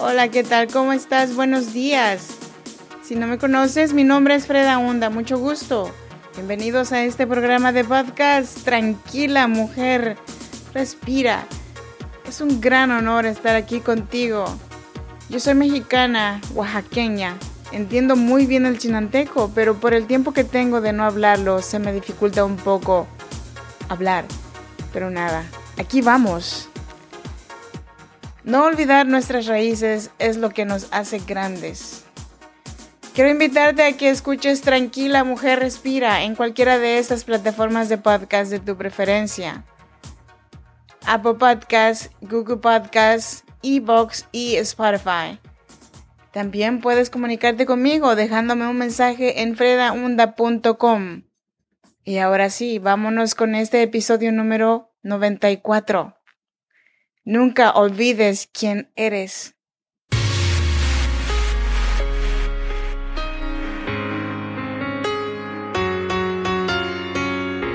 Hola, ¿qué tal? ¿Cómo estás? Buenos días. Si no me conoces, mi nombre es Freda Hunda, mucho gusto. Bienvenidos a este programa de podcast. Tranquila, mujer, respira. Es un gran honor estar aquí contigo. Yo soy mexicana, oaxaqueña. Entiendo muy bien el chinanteco, pero por el tiempo que tengo de no hablarlo, se me dificulta un poco hablar. Pero nada, aquí vamos. No olvidar nuestras raíces es lo que nos hace grandes. Quiero invitarte a que escuches Tranquila Mujer Respira en cualquiera de estas plataformas de podcast de tu preferencia. Apple Podcasts, Google Podcasts, Evox y Spotify. También puedes comunicarte conmigo dejándome un mensaje en fredaunda.com. Y ahora sí, vámonos con este episodio número 94. Nunca olvides quién eres.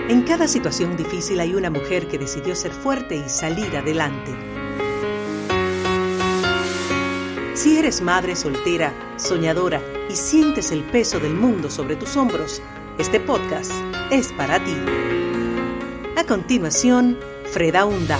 En cada situación difícil hay una mujer que decidió ser fuerte y salir adelante. Si eres madre soltera, soñadora y sientes el peso del mundo sobre tus hombros, este podcast es para ti. A continuación, Freda Hunda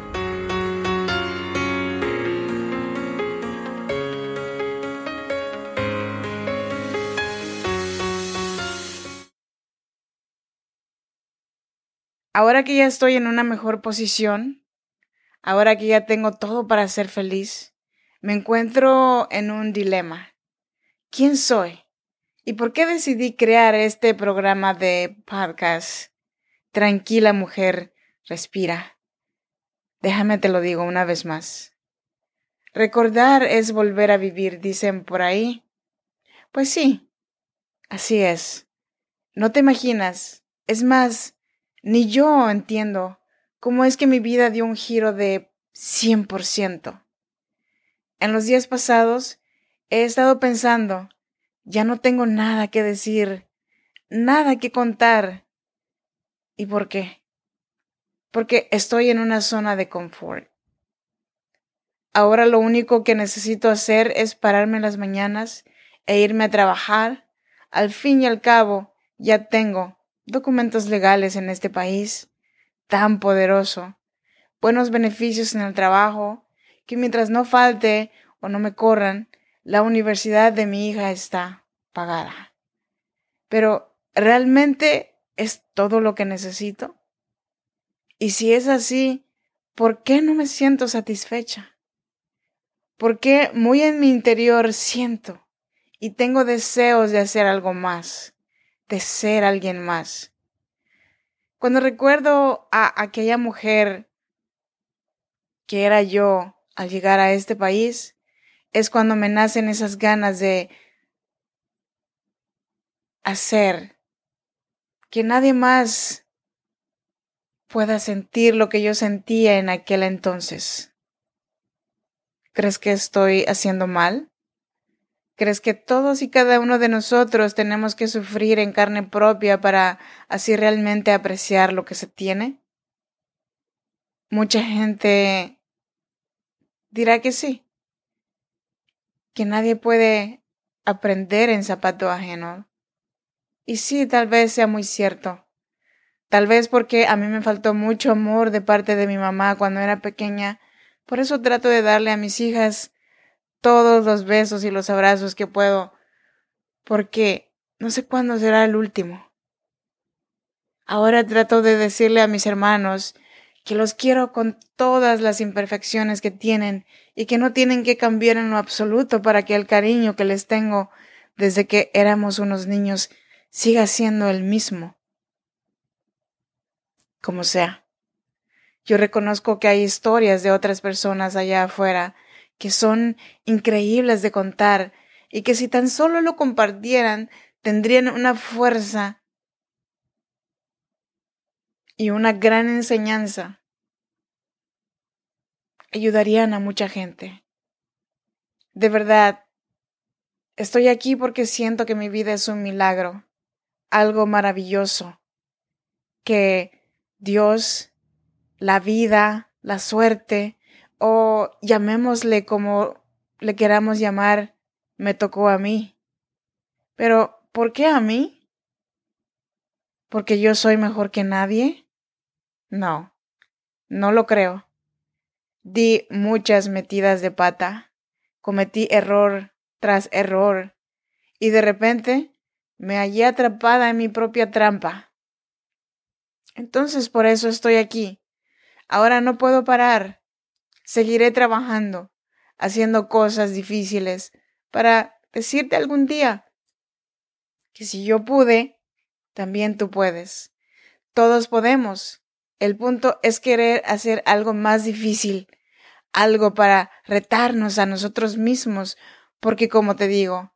Ahora que ya estoy en una mejor posición, ahora que ya tengo todo para ser feliz, me encuentro en un dilema. ¿Quién soy? ¿Y por qué decidí crear este programa de podcast? Tranquila mujer, respira. Déjame te lo digo una vez más. Recordar es volver a vivir, dicen por ahí. Pues sí, así es. No te imaginas. Es más, ni yo entiendo cómo es que mi vida dio un giro de 100%. En los días pasados he estado pensando, ya no tengo nada que decir, nada que contar. ¿Y por qué? Porque estoy en una zona de confort. Ahora lo único que necesito hacer es pararme en las mañanas e irme a trabajar. Al fin y al cabo, ya tengo documentos legales en este país tan poderoso, buenos beneficios en el trabajo, que mientras no falte o no me corran, la universidad de mi hija está pagada. Pero, ¿realmente es todo lo que necesito? Y si es así, ¿por qué no me siento satisfecha? ¿Por qué muy en mi interior siento y tengo deseos de hacer algo más? De ser alguien más. Cuando recuerdo a aquella mujer que era yo al llegar a este país, es cuando me nacen esas ganas de hacer que nadie más pueda sentir lo que yo sentía en aquel entonces. ¿Crees que estoy haciendo mal? ¿Crees que todos y cada uno de nosotros tenemos que sufrir en carne propia para así realmente apreciar lo que se tiene? Mucha gente dirá que sí, que nadie puede aprender en zapato ajeno. Y sí, tal vez sea muy cierto. Tal vez porque a mí me faltó mucho amor de parte de mi mamá cuando era pequeña. Por eso trato de darle a mis hijas todos los besos y los abrazos que puedo, porque no sé cuándo será el último. Ahora trato de decirle a mis hermanos que los quiero con todas las imperfecciones que tienen y que no tienen que cambiar en lo absoluto para que el cariño que les tengo desde que éramos unos niños siga siendo el mismo. Como sea. Yo reconozco que hay historias de otras personas allá afuera que son increíbles de contar y que si tan solo lo compartieran tendrían una fuerza y una gran enseñanza ayudarían a mucha gente. De verdad, estoy aquí porque siento que mi vida es un milagro, algo maravilloso, que Dios, la vida, la suerte, o llamémosle como le queramos llamar, me tocó a mí. Pero, ¿por qué a mí? ¿Porque yo soy mejor que nadie? No, no lo creo. Di muchas metidas de pata, cometí error tras error, y de repente me hallé atrapada en mi propia trampa. Entonces por eso estoy aquí. Ahora no puedo parar. Seguiré trabajando, haciendo cosas difíciles, para decirte algún día que si yo pude, también tú puedes. Todos podemos. El punto es querer hacer algo más difícil, algo para retarnos a nosotros mismos, porque como te digo,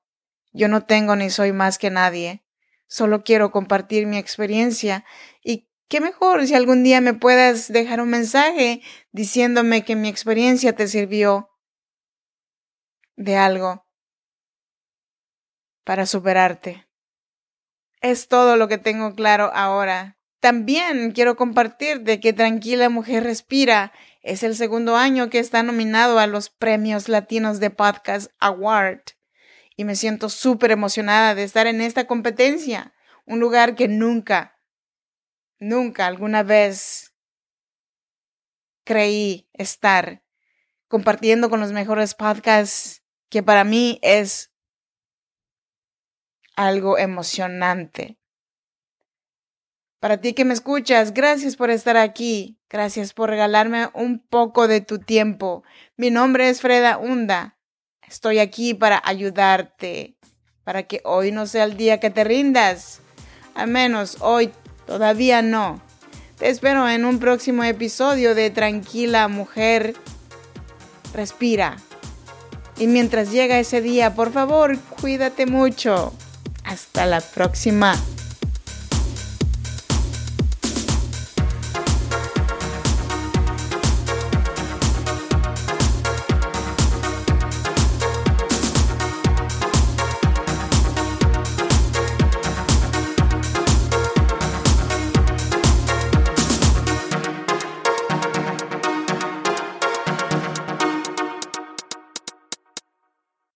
yo no tengo ni soy más que nadie. Solo quiero compartir mi experiencia y qué mejor si algún día me puedas dejar un mensaje diciéndome que mi experiencia te sirvió de algo para superarte. Es todo lo que tengo claro ahora. También quiero compartir de que Tranquila Mujer Respira es el segundo año que está nominado a los premios latinos de Podcast Award y me siento súper emocionada de estar en esta competencia, un lugar que nunca, nunca alguna vez creí estar compartiendo con los mejores podcasts, que para mí es algo emocionante. Para ti que me escuchas, gracias por estar aquí. Gracias por regalarme un poco de tu tiempo. Mi nombre es Freda Hunda. Estoy aquí para ayudarte, para que hoy no sea el día que te rindas. Al menos hoy todavía no. Te espero en un próximo episodio de Tranquila Mujer. Respira. Y mientras llega ese día, por favor, cuídate mucho. Hasta la próxima.